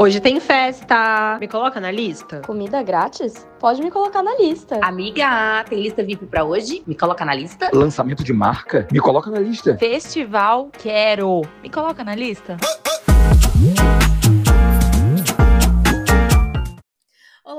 Hoje tem festa. Me coloca na lista? Comida grátis? Pode me colocar na lista. Amiga, tem lista VIP pra hoje? Me coloca na lista. Lançamento de marca? Me coloca na lista. Festival Quero. Me coloca na lista.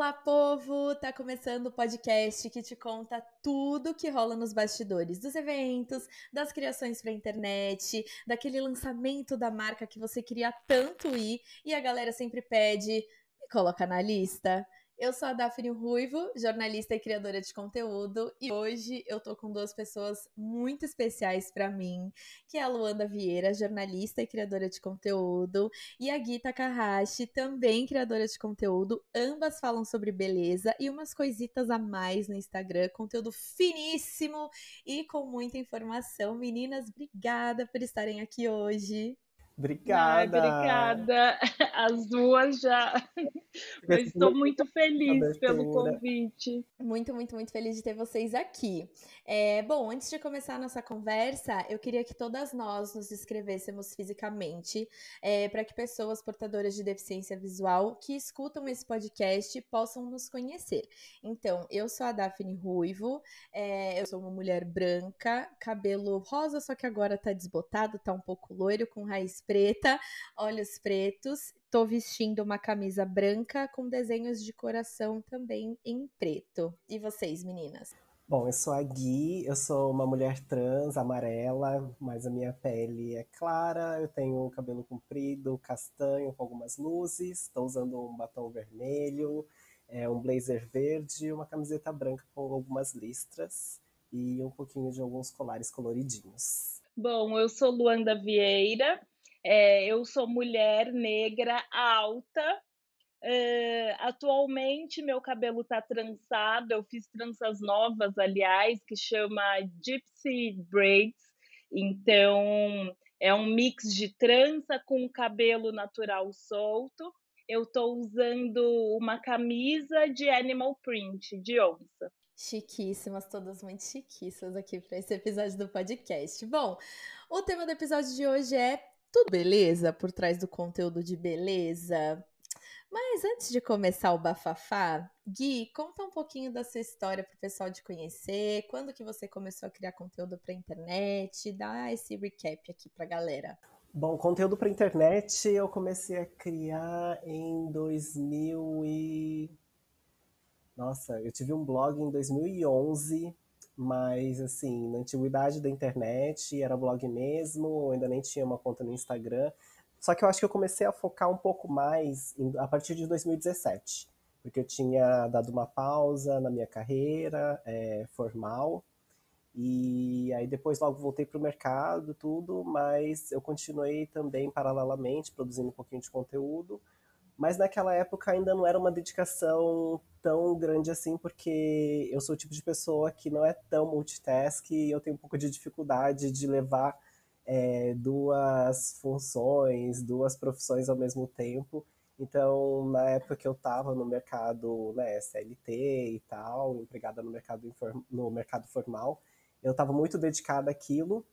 Olá, povo! Tá começando o podcast que te conta tudo que rola nos bastidores dos eventos, das criações pra internet, daquele lançamento da marca que você queria tanto ir e a galera sempre pede, me coloca na lista. Eu sou a Daphne Ruivo, jornalista e criadora de conteúdo, e hoje eu tô com duas pessoas muito especiais para mim, que é a Luanda Vieira, jornalista e criadora de conteúdo, e a Gui Takahashi, também criadora de conteúdo. Ambas falam sobre beleza e umas coisitas a mais no Instagram, conteúdo finíssimo e com muita informação. Meninas, obrigada por estarem aqui hoje. Obrigada. Ai, obrigada. As duas já. Eu estou muito feliz pelo convite. Muito, muito, muito feliz de ter vocês aqui. É, bom, antes de começar a nossa conversa, eu queria que todas nós nos inscrevêssemos fisicamente é, para que pessoas portadoras de deficiência visual que escutam esse podcast possam nos conhecer. Então, eu sou a Daphne Ruivo, é, eu sou uma mulher branca, cabelo rosa, só que agora tá desbotado, tá um pouco loiro, com raiz preta, olhos pretos. Tô vestindo uma camisa branca com desenhos de coração também em preto. E vocês, meninas? Bom, eu sou a Gui, eu sou uma mulher trans, amarela, mas a minha pele é clara, eu tenho um cabelo comprido, castanho, com algumas luzes, estou usando um batom vermelho, é, um blazer verde, uma camiseta branca com algumas listras e um pouquinho de alguns colares coloridinhos. Bom, eu sou Luanda Vieira, é, eu sou mulher negra alta. Atualmente meu cabelo tá trançado, eu fiz tranças novas, aliás, que chama Gypsy Braids. Então é um mix de trança com cabelo natural solto. Eu estou usando uma camisa de animal print, de onça. Chiquíssimas, todas muito chiquíssimas aqui para esse episódio do podcast. Bom, o tema do episódio de hoje é tudo beleza por trás do conteúdo de beleza? Mas antes de começar o bafafá, Gui, conta um pouquinho da sua história para o pessoal te conhecer. Quando que você começou a criar conteúdo para internet? Dá esse recap aqui para galera. Bom, conteúdo para internet eu comecei a criar em 2000 e Nossa, eu tive um blog em 2011 mas assim, na antiguidade da internet, era blog mesmo, eu ainda nem tinha uma conta no Instagram. Só que eu acho que eu comecei a focar um pouco mais em, a partir de 2017, porque eu tinha dado uma pausa na minha carreira é, formal, e aí depois logo voltei para o mercado, tudo, mas eu continuei também paralelamente produzindo um pouquinho de conteúdo, mas naquela época ainda não era uma dedicação tão grande assim, porque eu sou o tipo de pessoa que não é tão multitask e eu tenho um pouco de dificuldade de levar é, duas funções, duas profissões ao mesmo tempo. Então, na época que eu estava no mercado né, CLT e tal, empregada no mercado, no mercado formal, eu estava muito dedicada àquilo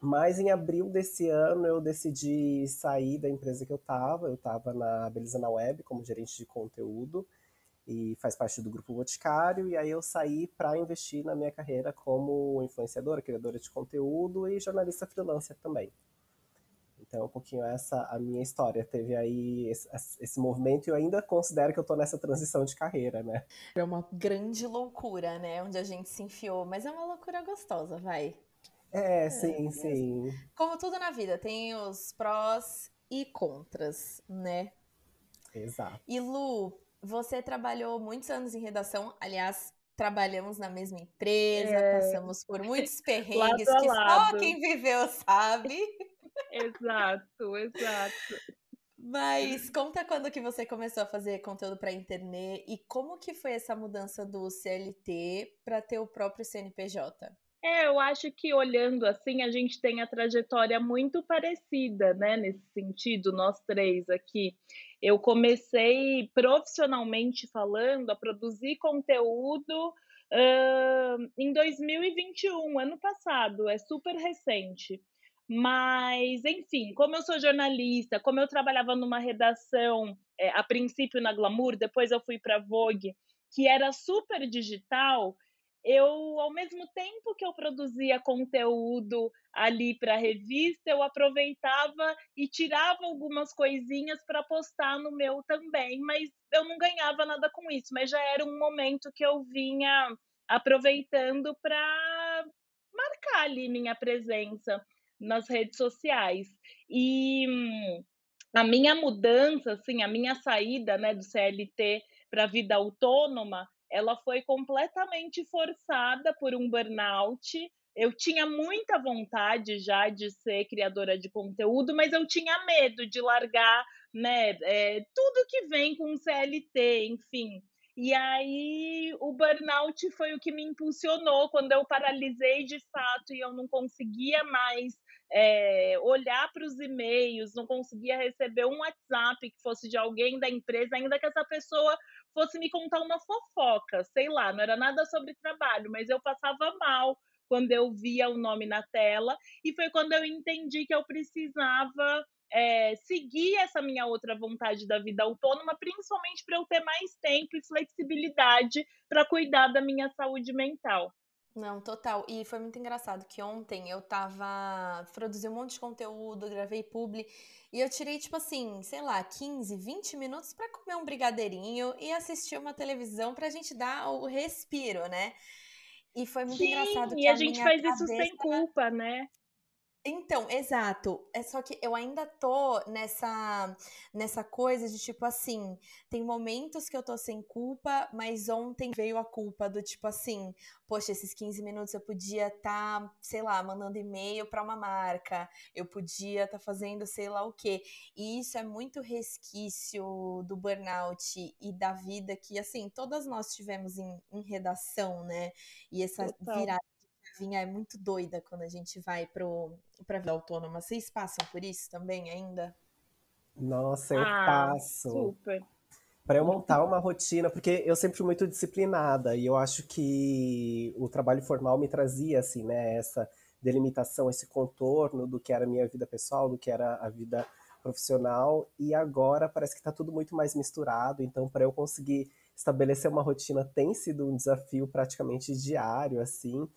mas em abril desse ano eu decidi sair da empresa que eu estava. Eu estava na Beleza na Web como gerente de conteúdo e faz parte do grupo Boticário. E aí eu saí para investir na minha carreira como influenciadora, criadora de conteúdo e jornalista freelancer também. Então, um pouquinho essa a minha história. Teve aí esse, esse movimento e eu ainda considero que eu estou nessa transição de carreira, né? É uma grande loucura, né? Onde a gente se enfiou, mas é uma loucura gostosa, vai. É, é, sim, sim. Como tudo na vida, tem os prós e contras, né? Exato. E Lu, você trabalhou muitos anos em redação, aliás, trabalhamos na mesma empresa, é. passamos por muitos perrengues que só quem viveu sabe. Exato, exato. Mas conta quando que você começou a fazer conteúdo para internet e como que foi essa mudança do CLT para ter o próprio CNPJ? É, eu acho que olhando assim, a gente tem a trajetória muito parecida, né? Nesse sentido, nós três aqui. Eu comecei profissionalmente falando a produzir conteúdo uh, em 2021, ano passado, é super recente. Mas, enfim, como eu sou jornalista, como eu trabalhava numa redação, é, a princípio na Glamour, depois eu fui para Vogue, que era super digital, eu, ao mesmo tempo que eu produzia conteúdo ali para a revista, eu aproveitava e tirava algumas coisinhas para postar no meu também, mas eu não ganhava nada com isso, mas já era um momento que eu vinha aproveitando para marcar ali minha presença nas redes sociais. E a minha mudança, assim, a minha saída, né, do CLT para a vida autônoma, ela foi completamente forçada por um burnout. Eu tinha muita vontade já de ser criadora de conteúdo, mas eu tinha medo de largar, né, é, tudo que vem com CLT, enfim. E aí o burnout foi o que me impulsionou quando eu paralisei de fato e eu não conseguia mais é, olhar para os e-mails, não conseguia receber um WhatsApp que fosse de alguém da empresa, ainda que essa pessoa fosse me contar uma fofoca, sei lá, não era nada sobre trabalho, mas eu passava mal quando eu via o nome na tela, e foi quando eu entendi que eu precisava é, seguir essa minha outra vontade da vida autônoma, principalmente para eu ter mais tempo e flexibilidade para cuidar da minha saúde mental. Não, total. E foi muito engraçado que ontem eu tava. Produzi um monte de conteúdo, gravei publi. E eu tirei, tipo assim, sei lá, 15, 20 minutos para comer um brigadeirinho e assistir uma televisão pra gente dar o respiro, né? E foi muito Sim, engraçado que e a, a gente faz isso sem culpa, né? Então, exato. É só que eu ainda tô nessa nessa coisa de tipo assim, tem momentos que eu tô sem culpa, mas ontem veio a culpa do tipo assim, poxa, esses 15 minutos eu podia estar, tá, sei lá, mandando e-mail para uma marca, eu podia estar tá fazendo sei lá o quê. E isso é muito resquício do burnout e da vida que assim, todas nós tivemos em, em redação, né? E essa Total. virada vinha é muito doida quando a gente vai pro, pra vida autônoma. Vocês passam por isso também ainda? Nossa, eu Ah, passo. super. Para eu montar uma rotina, porque eu sempre fui muito disciplinada e eu acho que o trabalho formal me trazia assim, né, essa delimitação, esse contorno do que era a minha vida pessoal, do que era a vida profissional, e agora parece que está tudo muito mais misturado, então para eu conseguir estabelecer uma rotina tem sido um desafio praticamente diário, assim,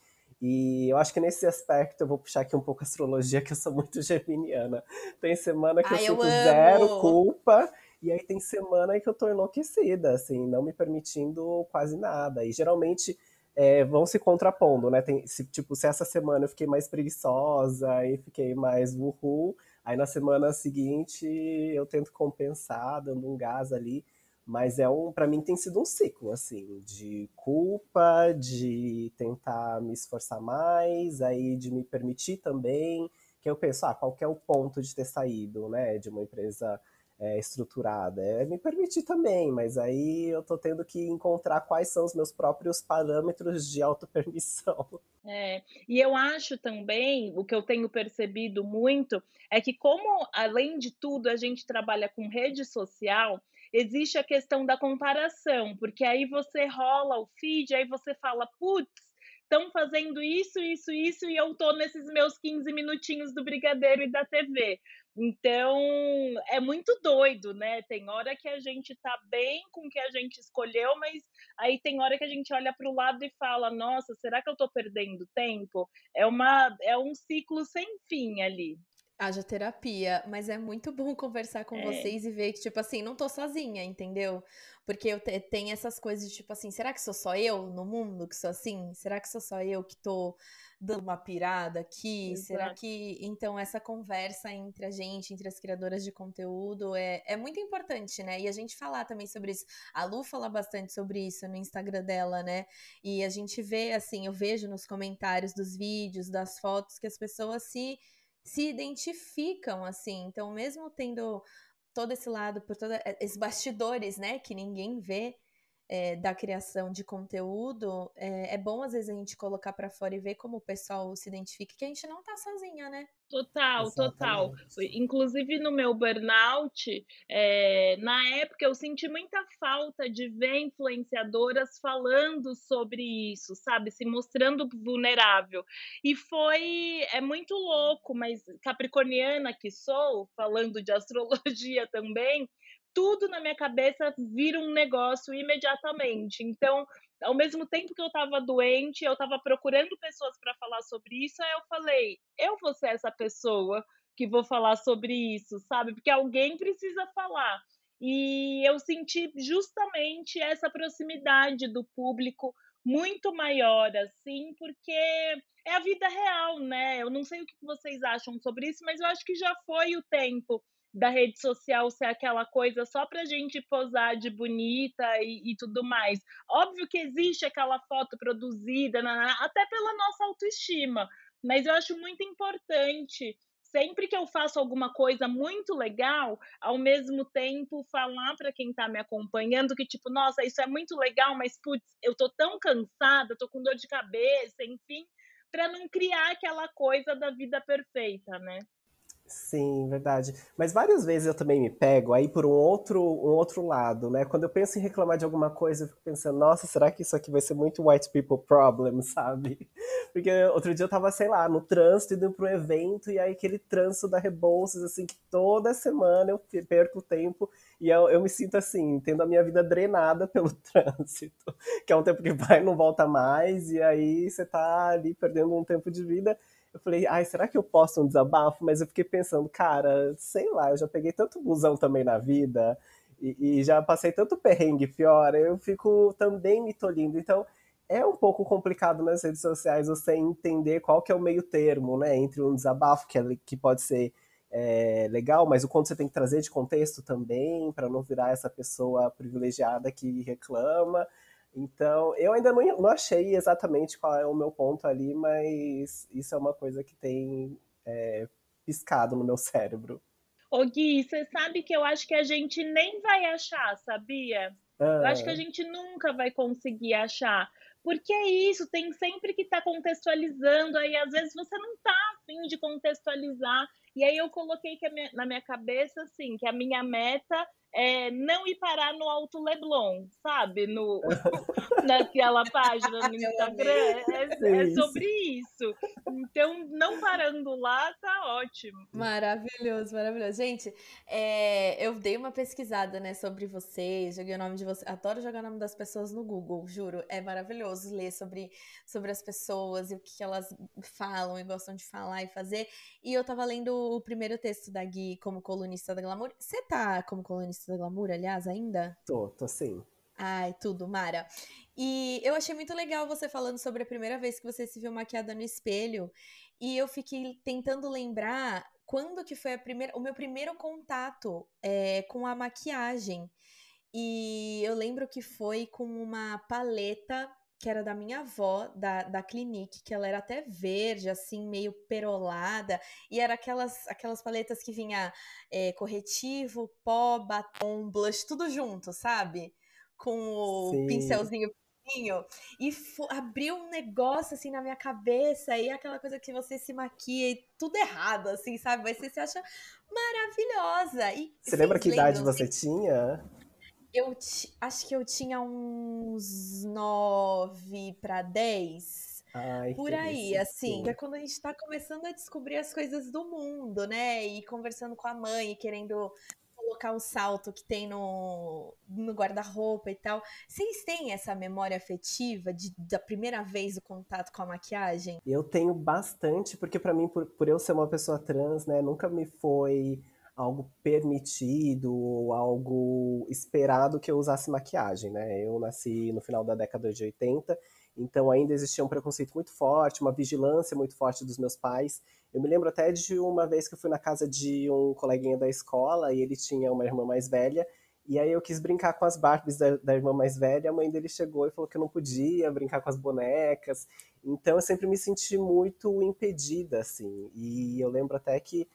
e eu acho que nesse aspecto eu vou puxar aqui um pouco a astrologia, que eu sou muito geminiana. Tem semana que Ai, eu eu sinto zero culpa, e aí tem semana que eu tô enlouquecida, assim, não me permitindo quase nada. E geralmente é, vão se contrapondo, né? Tem, se, tipo, se essa semana eu fiquei mais preguiçosa e fiquei mais uhul, aí na semana seguinte eu tento compensar, dando um gás ali. Mas é um, para mim tem sido um ciclo assim, de culpa, de tentar me esforçar mais, aí de me permitir também, que eu penso, ah, qual é o ponto de ter saído, né, de uma empresa é, estruturada? É me permitir também, mas aí eu tô tendo que encontrar quais são os meus próprios parâmetros de autopermissão. É, e eu acho também, o que eu tenho percebido muito, é que como, além de tudo, a gente trabalha com rede social, existe a questão da comparação, porque aí você rola o feed, aí você fala, putz, estão fazendo isso, isso, isso, e eu tô nesses meus 15 minutinhos do Brigadeiro e da TV. Então, é muito doido, né? Tem hora que a gente tá bem com o que a gente escolheu, mas aí tem hora que a gente olha para o lado e fala: "Nossa, será que eu tô perdendo tempo?". É uma é um ciclo sem fim ali. Haja terapia, mas é muito bom conversar com É. vocês e ver que, tipo assim, não tô sozinha, entendeu? Porque eu te- tem essas coisas de, tipo assim, será que sou só eu no mundo que sou assim? Será que sou só eu que tô dando uma pirada aqui? Será Exato. que. Então, essa conversa entre a gente, entre as criadoras de conteúdo, é, é muito importante, né? E a gente falar também sobre isso. A Lu fala bastante sobre isso no Instagram dela, né? E a gente vê, assim, eu vejo nos comentários dos vídeos, das fotos, que as pessoas se se identificam assim. Então, mesmo tendo todo esse lado, por todos esses bastidores, né, que ninguém vê, é, da criação de conteúdo, é, é, bom às vezes a gente colocar para fora e ver como o pessoal se identifica, que a gente não tá sozinha, né? Total, Exatamente. total. Inclusive no meu burnout, é, na época eu senti muita falta de ver influenciadoras falando sobre isso, sabe? Se mostrando vulnerável. E foi. É muito louco, mas capricorniana que sou, falando de astrologia também, tudo na minha cabeça vira um negócio imediatamente. Então, ao mesmo tempo que eu estava doente, eu estava procurando pessoas para falar sobre isso, aí eu falei, eu vou ser essa pessoa que vou falar sobre isso, sabe? Porque alguém precisa falar. E eu senti justamente essa proximidade do público muito maior, assim, porque é a vida real, né? Eu não sei o que vocês acham sobre isso, mas eu acho que já foi o tempo da rede social ser aquela coisa só pra gente posar de bonita e, e tudo mais. Óbvio que existe aquela foto produzida, até pela nossa autoestima, mas eu acho muito importante sempre que eu faço alguma coisa muito legal, ao mesmo tempo falar para quem está me acompanhando que tipo, nossa, isso é muito legal, mas putz, eu tô tão cansada, tô com dor de cabeça, enfim, para não criar aquela coisa da vida perfeita, né? Sim, verdade. Mas várias vezes eu também me pego aí por um outro, um outro lado, né? Quando eu penso em reclamar de alguma coisa, eu fico pensando, nossa, será que isso aqui vai ser muito white people problem, sabe? Porque outro dia eu tava, sei lá, no trânsito, indo um evento, e aí aquele trânsito da Rebouças, assim, que toda semana eu perco tempo e eu, eu me sinto assim, tendo a minha vida drenada pelo trânsito, que é um tempo que vai e não volta mais, e aí você tá ali perdendo um tempo de vida eu falei, ai, será que eu posto um desabafo? Mas eu fiquei pensando, cara, sei lá, eu já peguei tanto busão também na vida e, e já passei tanto perrengue pior, eu fico também me tolindo. Então, é um pouco complicado nas redes sociais você entender qual que é o meio termo, né, entre um desabafo que, é, que pode ser é, legal, mas o quanto você tem que trazer de contexto também, para não virar essa pessoa privilegiada que reclama, então, eu ainda não, não achei exatamente qual é o meu ponto ali, mas isso é uma coisa que tem é, piscado no meu cérebro. Ô Gui, você sabe que eu acho que a gente nem vai achar, sabia? Ah. Eu acho que a ah. gente nunca vai conseguir achar. Porque é isso, tem sempre que estar tá contextualizando, aí às vezes você não tá afim de contextualizar. E aí eu coloquei minha, na minha cabeça, assim, que a minha meta é, não ir parar no Alto Leblon, sabe? No, naquela página no Instagram. É, é, sobre isso. Então, não parando lá, tá ótimo. Maravilhoso, maravilhoso. Gente, é, eu dei uma pesquisada, né, sobre vocês, joguei o nome de vocês. Adoro jogar o nome das pessoas no Google, juro. É maravilhoso ler sobre, sobre as pessoas e o que elas falam e gostam de falar e fazer. E eu tava lendo o primeiro texto da Gui como colunista da Glamour. Você tá como colunista da Glamour, aliás, ainda? Tô, tô sim. Ai, tudo, Mara. E eu achei muito legal você falando sobre a primeira vez que você se viu maquiada no espelho. E eu fiquei tentando lembrar quando que foi a primeira, o meu primeiro contato é, com a maquiagem. E eu lembro que foi com uma paleta que era da minha avó, da, da Clinique, que ela era até verde, assim, meio perolada, e era aquelas, aquelas paletas que vinha é, corretivo, pó, batom, blush, tudo junto, sabe? Com o Sim. pincelzinho e abriu um negócio assim na minha cabeça e aquela coisa que você se maquia e tudo errado, assim, sabe? Mas você se acha maravilhosa. E, você lembra que idade você tinha? Eu acho que eu tinha uns 9 para 10. Ai, por aí, assim, que é quando a gente tá começando a descobrir as coisas do mundo, né? E conversando com a mãe, querendo colocar o salto que tem no, no guarda-roupa e tal. Vocês têm essa memória afetiva de, da primeira vez o contato com a maquiagem? Eu tenho bastante, porque para mim, por, por eu ser uma pessoa trans, né, nunca me foi algo permitido ou algo esperado que eu usasse maquiagem, né? Eu nasci no final da década de 80, então ainda existia um preconceito muito forte, uma vigilância muito forte dos meus pais. Eu me lembro até de uma vez que eu fui na casa de um coleguinha da escola e ele tinha uma irmã mais velha, e aí eu quis brincar com as Barbies da, da, irmã mais velha, a mãe dele chegou e falou que eu não podia brincar com as bonecas. Então eu sempre me senti muito impedida, assim. E eu lembro até que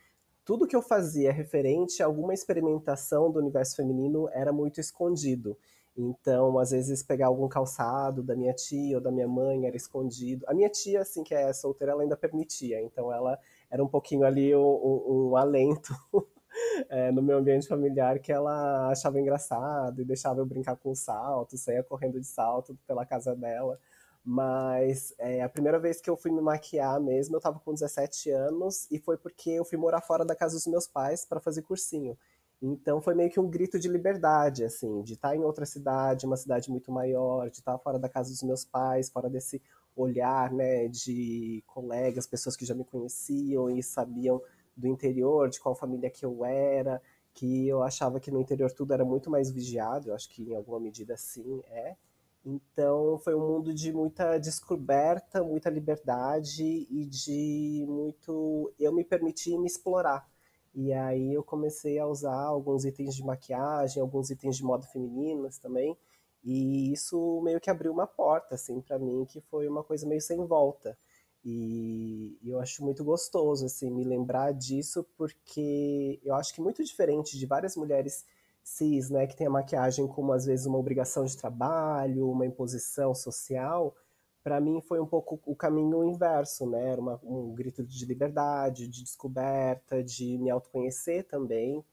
tudo que eu fazia referente a alguma experimentação do universo feminino era muito escondido. Então, às vezes, pegar algum calçado da minha tia ou da minha mãe era escondido. A minha tia, assim, que é solteira, ela ainda permitia. Então, ela era um pouquinho ali um, um, um alento é, no meu ambiente familiar que ela achava engraçado e deixava eu brincar com salto, saía correndo de salto pela casa dela. Mas é, a primeira vez que eu fui me maquiar mesmo, eu tava com 17 anos e foi porque eu fui morar fora da casa dos meus pais para fazer cursinho. Então foi meio que um grito de liberdade, assim, de estar em outra cidade, uma cidade muito maior, de estar fora da casa dos meus pais, fora desse olhar, né, de colegas, pessoas que já me conheciam e sabiam do interior, de qual família que eu era, que eu achava que no interior tudo era muito mais vigiado, eu acho que em alguma medida sim é. Então foi um mundo de muita descoberta, muita liberdade e de muito eu me permitir me explorar. E aí eu comecei a usar alguns itens de maquiagem, alguns itens de moda femininas também. E isso meio que abriu uma porta assim para mim, que foi uma coisa meio sem volta. E eu acho muito gostoso assim me lembrar disso porque eu acho que muito diferente de várias mulheres cis, né, que tem a maquiagem como às vezes uma obrigação de trabalho, uma imposição social, para mim foi um pouco o caminho inverso, né? Era uma, um grito de liberdade, de descoberta, de me autoconhecer também,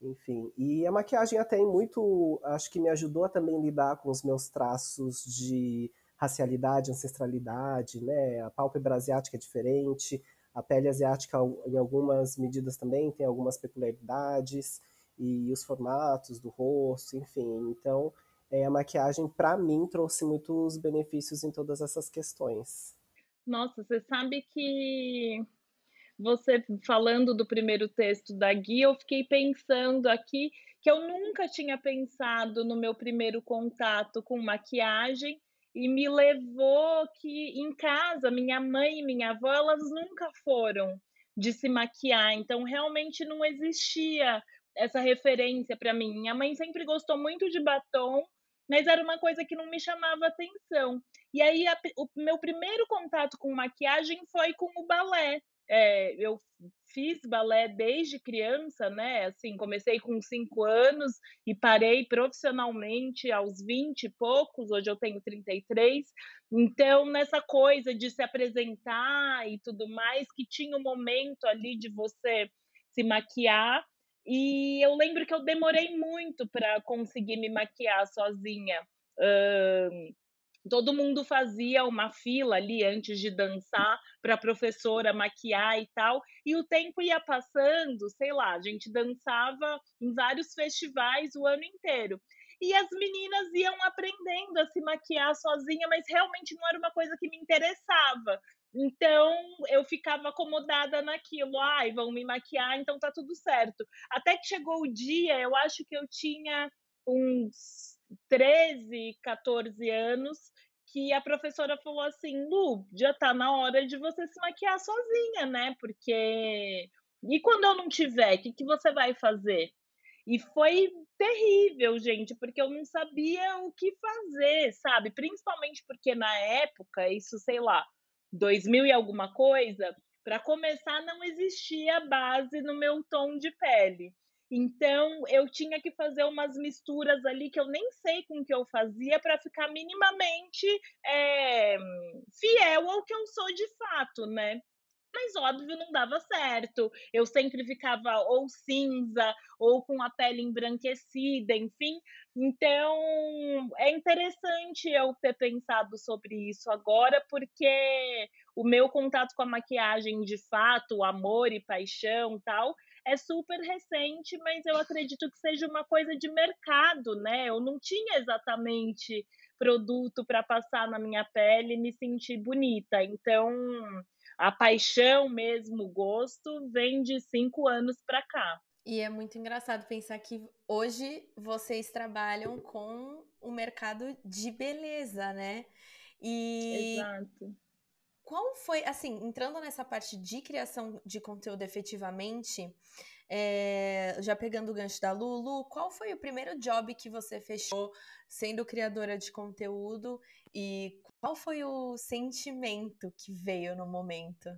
enfim. E a maquiagem até muito, acho que me ajudou a também lidar com os meus traços de racialidade, ancestralidade, né? A pálpebra asiática é diferente, a pele asiática em algumas medidas também tem algumas peculiaridades e os formatos do rosto, enfim. Então, é, a maquiagem, para mim, trouxe muitos benefícios em todas essas questões. Nossa, você sabe que você falando do primeiro texto da Gui, eu fiquei pensando aqui que eu nunca tinha pensado no meu primeiro contato com maquiagem e me levou que em casa minha mãe e minha avó elas nunca foram de se maquiar, então realmente não existia essa referência para mim. Minha mãe sempre gostou muito de batom, mas era uma coisa que não me chamava atenção. E aí a, o meu primeiro contato com maquiagem foi com o balé. É, eu fiz balé desde criança, né? Assim, comecei com cinco anos e parei profissionalmente aos 20 e poucos, hoje eu tenho 33. Então, nessa coisa de se apresentar e tudo mais, que tinha um momento ali de você se maquiar, e eu lembro que eu demorei muito para conseguir me maquiar sozinha. Todo mundo fazia uma fila ali antes de dançar para a professora maquiar e tal. E o tempo ia passando, sei lá, a gente dançava em vários festivais o ano inteiro. E as meninas iam aprendendo a se maquiar sozinha, mas realmente não era uma coisa que me interessava. Então eu ficava acomodada naquilo, ai, vão me maquiar, então tá tudo certo. Até que chegou o dia, eu acho que eu tinha uns 13, 14 anos, que a professora falou assim: Lu, já tá na hora de você se maquiar sozinha, né? Porque. E quando eu não tiver, o que, que você vai fazer? E foi terrível, gente, porque eu não sabia o que fazer, sabe? Principalmente porque na época, isso, sei lá, 2000 e alguma coisa, para começar, não existia base no meu tom de pele. Então, eu tinha que fazer umas misturas ali que eu nem sei com que eu fazia para ficar minimamente é, fiel ao que eu sou de fato, né? Mas óbvio não dava certo. Eu sempre ficava ou cinza ou com a pele embranquecida, enfim. Então, é interessante eu ter pensado sobre isso agora, porque o meu contato com a maquiagem de fato, amor e paixão, tal, é super recente, mas eu acredito que seja uma coisa de mercado, né? Eu não tinha exatamente produto para passar na minha pele e me sentir bonita. Então, a paixão mesmo, o gosto, vem de cinco anos para cá. E é muito engraçado pensar que hoje vocês trabalham com o mercado de beleza, né? E Exato. Qual foi, assim, entrando nessa parte de criação de conteúdo efetivamente, É, já pegando o gancho da Lulu, qual foi o primeiro job que você fechou sendo criadora de conteúdo e qual foi o sentimento que veio no momento?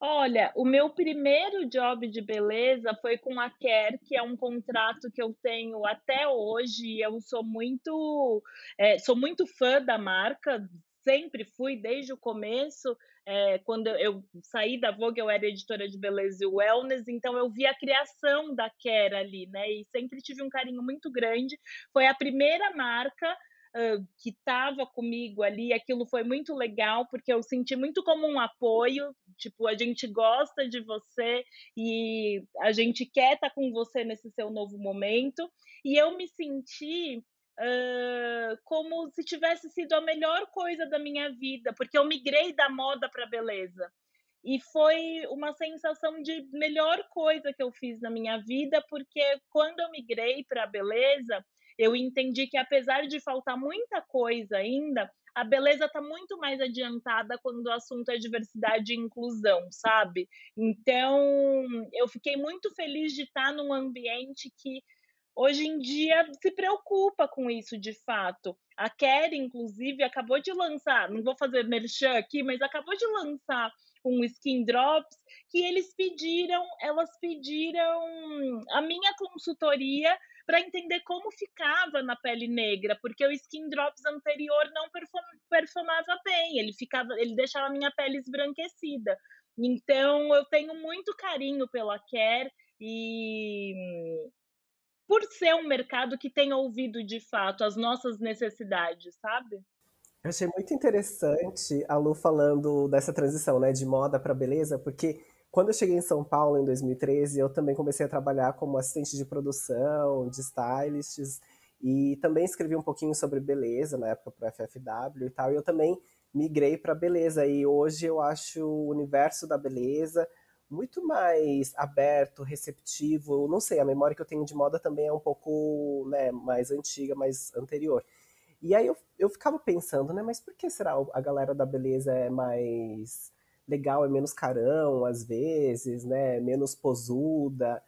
Olha, o meu primeiro job de beleza foi com a Care, que é um contrato que eu tenho até hoje. Eu sou muito, é, sou muito fã da marca, sempre fui desde o começo. É, quando eu saí da Vogue, eu era editora de beleza e wellness, então eu vi a criação da Care ali, né? E sempre tive um carinho muito grande. Foi a primeira marca uh, que estava comigo ali, aquilo foi muito legal, porque eu senti muito como um apoio, tipo, a gente gosta de você e a gente quer estar tá com você nesse seu novo momento, e eu me senti Uh, como se tivesse sido a melhor coisa da minha vida, porque eu migrei da moda para beleza. E foi uma sensação de melhor coisa que eu fiz na minha vida, porque quando eu migrei para beleza, eu entendi que apesar de faltar muita coisa ainda, a beleza está muito mais adiantada quando o assunto é diversidade e inclusão, sabe? Então, eu fiquei muito feliz de estar num ambiente que hoje em dia se preocupa com isso de fato. A Kerry, inclusive, acabou de lançar, não vou fazer merchan aqui, mas acabou de lançar um skin drops que eles pediram, elas pediram a minha consultoria para entender como ficava na pele negra, porque o Skin Drops anterior não perfumava bem, ele ficava, ele deixava a minha pele esbranquecida. Então eu tenho muito carinho pela Care e por ser um mercado que tem ouvido de fato as nossas necessidades, sabe? Eu achei muito interessante a Lu falando dessa transição, né, de moda para beleza, porque quando eu cheguei em São Paulo em 2013, eu também comecei a trabalhar como assistente de produção, de stylists, e também escrevi um pouquinho sobre beleza na época para FFW e tal. E eu também migrei para beleza e hoje eu acho o universo da beleza muito mais aberto, receptivo. Não sei, a memória que eu tenho de moda também é um pouco né, mais antiga, mais anterior. E aí eu, eu ficava pensando, né, mas por que será a galera da beleza é mais legal, é menos carão, às vezes, né? Menos posuda.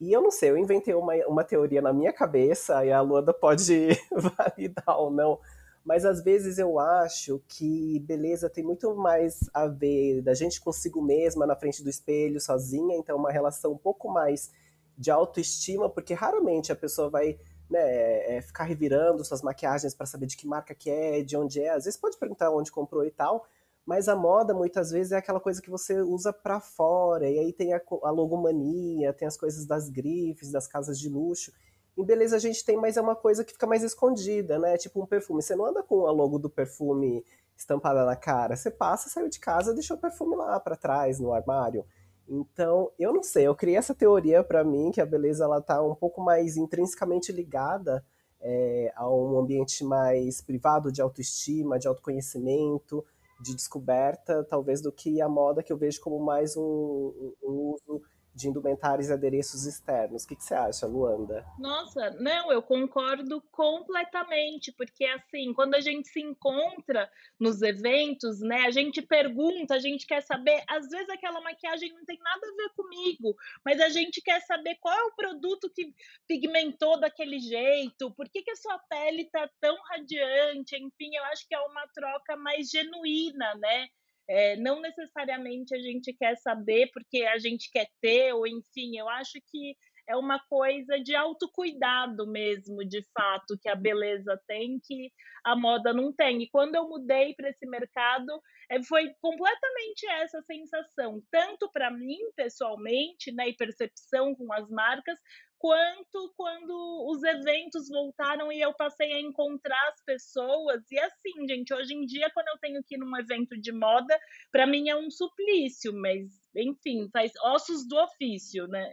E eu não sei, eu inventei uma, uma teoria na minha cabeça, e a Luanda pode validar ou não, mas às vezes eu acho que beleza tem muito mais a ver da gente consigo mesma na frente do espelho, sozinha, então uma relação um pouco mais de autoestima, porque raramente a pessoa vai né, é, ficar revirando suas maquiagens para saber de que marca que é, de onde é. Às vezes pode perguntar onde comprou e tal, mas a moda, muitas vezes, é aquela coisa que você usa para fora. E aí tem a, a logomania, tem as coisas das grifes, das casas de luxo. Em beleza a gente tem, mas é uma coisa que fica mais escondida, né? Tipo um perfume. Você não anda com a logo do perfume estampada na cara. Você passa, saiu de casa, deixou o perfume lá para trás, no armário. Então, eu não sei, eu criei essa teoria para mim que a beleza ela tá um pouco mais intrinsecamente ligada é, a um ambiente mais privado de autoestima, de autoconhecimento, de descoberta, talvez, do que a moda que eu vejo como mais um, um uso de indumentários e adereços externos. O que, que, você acha, Luanda? Nossa, não, eu concordo completamente, porque assim, quando a gente se encontra nos eventos, né, a gente pergunta, a gente quer saber, às vezes aquela maquiagem não tem nada a ver comigo, mas a gente quer saber qual é o produto que pigmentou daquele jeito, por que, que a sua pele tá tão radiante, enfim, eu acho que é uma troca mais genuína, né? É, não necessariamente a gente quer saber porque a gente quer ter, ou enfim, eu acho que é uma coisa de autocuidado mesmo, de fato, que a beleza tem, que a moda não tem. E quando eu mudei para esse mercado, é, foi completamente essa sensação, tanto para mim pessoalmente, né, e percepção com as marcas, quanto quando os eventos voltaram e eu passei a encontrar as pessoas. E assim, gente, hoje em dia, quando eu tenho que ir num evento de moda, para mim é um suplício, mas enfim, faz ossos do ofício, né?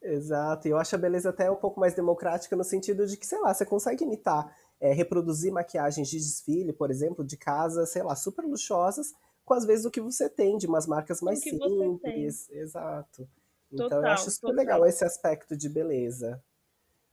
Exato, e eu acho a beleza até um pouco mais democrática no sentido de que, sei lá, você consegue imitar, é, reproduzir maquiagens de desfile, por exemplo, de casa, sei lá, super luxuosas, com às vezes o que você tem, de umas marcas mais simples. Exato. Então total, eu acho super total. legal esse aspecto de beleza.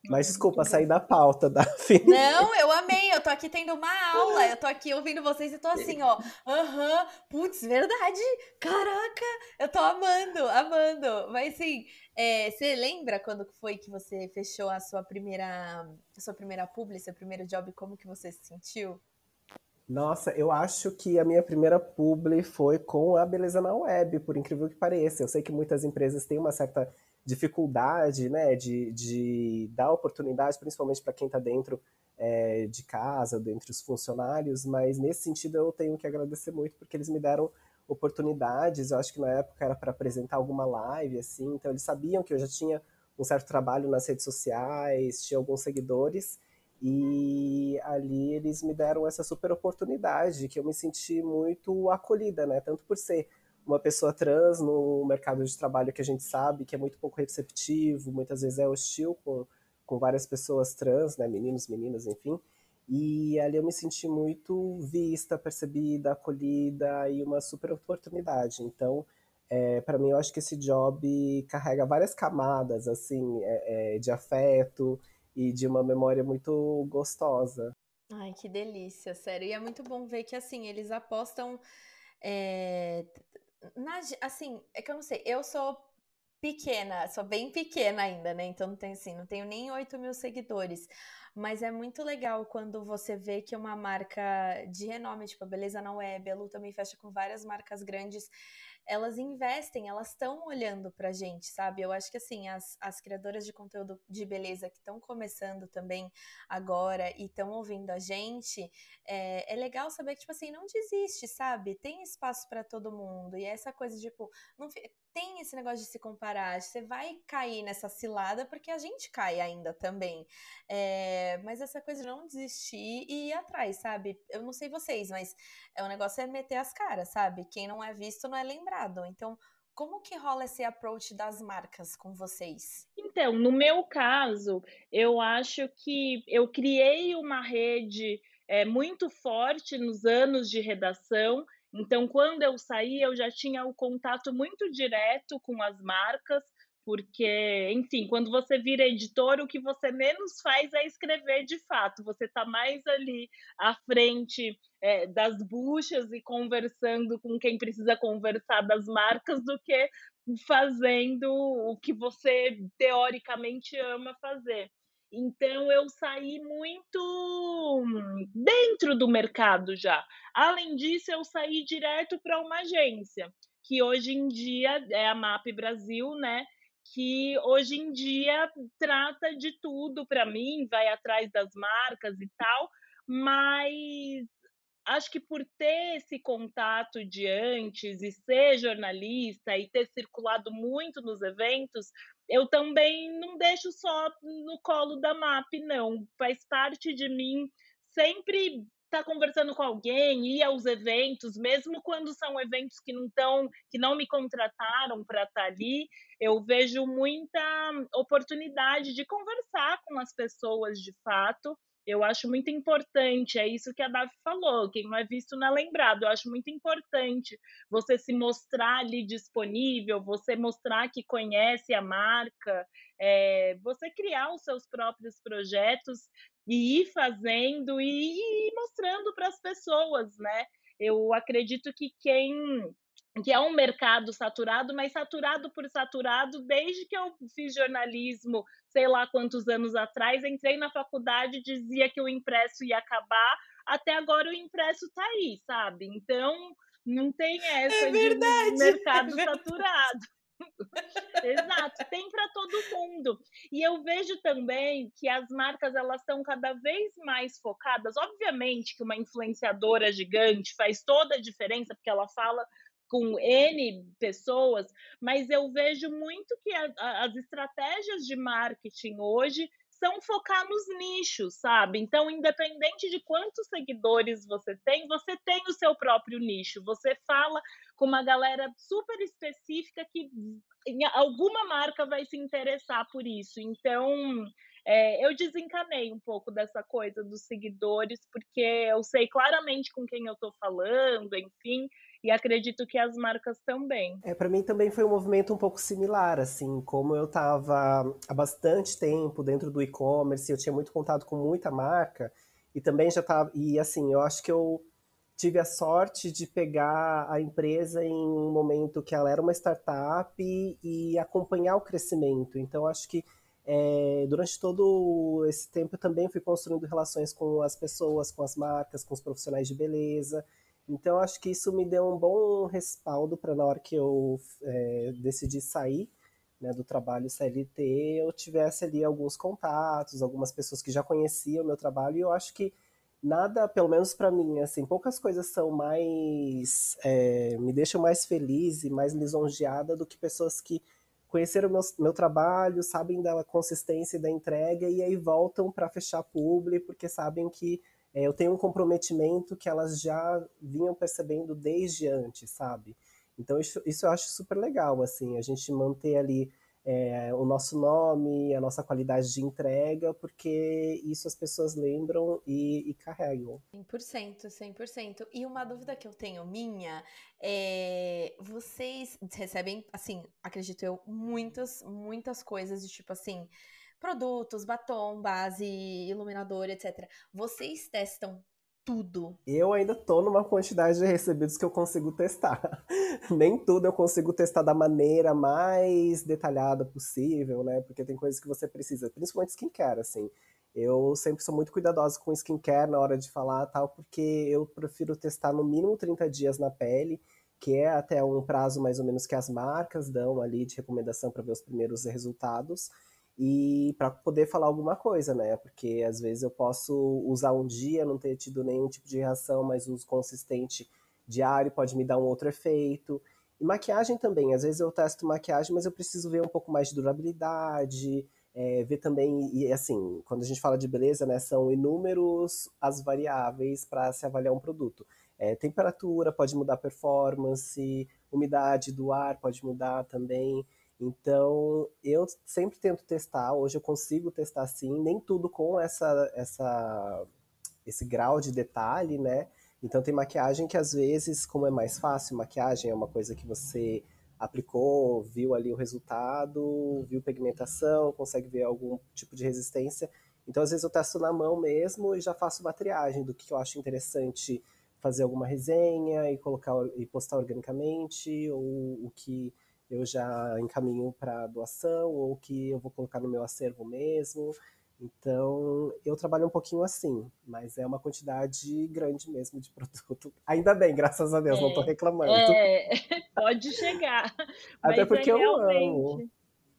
Mas desculpa, sair da pauta da fim. Não, eu amei. Eu tô aqui tendo uma aula. Eu tô aqui ouvindo vocês e tô assim, ó. Aham, putz, verdade. Caraca, eu tô amando, amando. Mas sim, é, você lembra quando foi que você fechou a sua primeira, a sua primeira publi, seu primeiro job? Como que você se sentiu? Nossa, eu acho que a minha primeira publi foi com a Beleza na Web, por incrível que pareça. Eu sei que muitas empresas têm uma certa dificuldade, né, de, de dar oportunidade, principalmente para quem está dentro é, de casa, dentro dos funcionários, mas nesse sentido eu tenho que agradecer muito porque eles me deram oportunidades. Eu acho que na época era para apresentar alguma live, assim, então eles sabiam que eu já tinha um certo trabalho nas redes sociais, tinha alguns seguidores, e ali eles me deram essa super oportunidade que eu me senti muito acolhida, né? Tanto por ser uma pessoa trans no mercado de trabalho que a gente sabe que é muito pouco receptivo, muitas vezes é hostil com, com várias pessoas trans, né, meninos, meninas, enfim. E ali eu me senti muito vista, percebida, acolhida e uma super oportunidade. Então, é, para mim, eu acho que esse job carrega várias camadas, assim, é, é, de afeto e de uma memória muito gostosa. Ai, que delícia, sério. E é muito bom ver que, assim, eles apostam é, na, assim, é que eu não sei, eu sou pequena, sou bem pequena ainda, né? Então não tenho assim, não tenho nem 8 mil seguidores. Mas é muito legal quando você vê que uma marca de renome, tipo a Beleza na Web, a Lu também fecha com várias marcas grandes, elas investem, elas estão olhando pra gente, sabe? Eu acho que assim, as, as criadoras de conteúdo de beleza que estão começando também agora e estão ouvindo a gente, é, é, legal saber que, tipo assim, não desiste, sabe? Tem espaço para todo mundo. E essa coisa, tipo, não, tem esse negócio de se comparar. Você vai cair nessa cilada porque a gente cai ainda também. É, mas essa coisa de não desistir e ir atrás, sabe? Eu não sei vocês, mas é o negócio é meter as caras, sabe? Quem não é visto não é lembrado. Então, como que rola esse approach das marcas com vocês? Então, no meu caso, eu acho que eu criei uma rede é, muito forte nos anos de redação. Então, quando eu saí, eu já tinha o contato muito direto com as marcas, porque, enfim, quando você vira editor, o que você menos faz é escrever de fato. Você está mais ali à frente é, das buchas e conversando com quem precisa conversar das marcas do que fazendo o que você teoricamente ama fazer. Então eu saí muito dentro do mercado já. Além disso, eu saí direto para uma agência, que hoje em dia é a MAP Brasil, né? Que hoje em dia trata de tudo para mim, vai atrás das marcas e tal, mas acho que por ter esse contato de antes e ser jornalista e ter circulado muito nos eventos, eu também não deixo só no colo da MAP, não. Faz parte de mim sempre estar tá conversando com alguém, ir aos eventos, mesmo quando são eventos que não estão, que não me contrataram para estar tá ali, eu vejo muita oportunidade de conversar com as pessoas de fato eu acho muito importante, é isso que a Davi falou, quem não é visto não é lembrado. Eu acho muito importante você se mostrar ali disponível, você mostrar que conhece a marca, é, você criar os seus próprios projetos e ir fazendo e, ir mostrando para as pessoas, né? Eu acredito que quem que é um mercado saturado, mas saturado por saturado, desde que eu fiz jornalismo, sei lá quantos anos atrás, entrei na faculdade, dizia que o impresso ia acabar, até agora o impresso tá aí, sabe? Então, não tem é essa é verdade, de mercado é saturado. Exato, tem para todo mundo. E eu vejo também que as marcas elas estão cada vez mais focadas. Obviamente que uma influenciadora gigante faz toda a diferença, porque ela fala com N pessoas, mas eu vejo muito que a, a, as estratégias de marketing hoje são focar nos nichos, sabe? Então, independente de quantos seguidores você tem, você tem o seu próprio nicho. Você fala com uma galera super específica que alguma marca vai se interessar por isso. Então, é, eu desencanei um pouco dessa coisa dos seguidores, porque eu sei claramente com quem eu estou falando, enfim, e acredito que as marcas também. É, para mim também foi um movimento um pouco similar, assim, como eu estava há bastante tempo dentro do e-commerce, eu tinha muito contato com muita marca e também já estava e assim, eu acho que eu tive a sorte de pegar a empresa em um momento que ela era uma startup e, e acompanhar o crescimento. Então, acho que é, durante todo esse tempo eu também fui construindo relações com as pessoas, com as marcas, com os profissionais de beleza. Então, acho que isso me deu um bom respaldo para na hora que eu é, decidi sair né, do trabalho CLT, eu tivesse ali alguns contatos, algumas pessoas que já conheciam o meu trabalho, e eu acho que nada, pelo menos para mim, assim, poucas coisas são mais. É, me deixam mais feliz e mais lisonjeada do que pessoas que conheceram meu, meu trabalho, sabem da consistência da entrega e aí voltam para fechar publi porque sabem que eu tenho um comprometimento que elas já vinham percebendo desde antes, sabe? Então isso, isso eu acho super legal, assim, a gente manter ali é, o nosso nome, a nossa qualidade de entrega, porque isso as pessoas lembram e, e carregam. 100%, 100%. E uma dúvida que eu tenho minha é: vocês recebem, assim, acredito eu, muitas, muitas coisas de tipo assim. Produtos, batom, base, iluminador, etc. Vocês testam tudo. Eu ainda tô numa quantidade de recebidos que eu consigo testar. Nem tudo eu consigo testar da maneira mais detalhada possível, né? Porque tem coisas que você precisa, principalmente skincare, assim. Eu sempre sou muito cuidadosa com skincare na hora de falar tal, porque eu prefiro testar no mínimo 30 dias na pele, que é até um prazo mais ou menos que as marcas dão ali de recomendação para ver os primeiros resultados e para poder falar alguma coisa, né? Porque às vezes eu posso usar um dia, não ter tido nenhum tipo de reação, mas uso consistente diário pode me dar um outro efeito. E maquiagem também, às vezes eu testo maquiagem, mas eu preciso ver um pouco mais de durabilidade, é, ver também, e assim, quando a gente fala de beleza, né, são inúmeros as variáveis para se avaliar um produto. É, temperatura pode mudar performance, umidade do ar pode mudar também. Então, eu sempre tento testar, hoje eu consigo testar sim, nem tudo com essa, essa, esse grau de detalhe, né? Então tem maquiagem que às vezes, como é mais fácil, maquiagem é uma coisa que você aplicou, viu ali o resultado, viu pigmentação, consegue ver algum tipo de resistência. Então às vezes eu testo na mão mesmo e já faço uma triagem do que eu acho interessante fazer alguma resenha e colocar e postar organicamente ou o que eu já encaminho para doação ou que eu vou colocar no meu acervo mesmo. Então, eu trabalho um pouquinho assim, mas é uma quantidade grande mesmo de produto. Ainda bem, graças a Deus, é, não estou reclamando. É, pode chegar. Até porque é eu amo.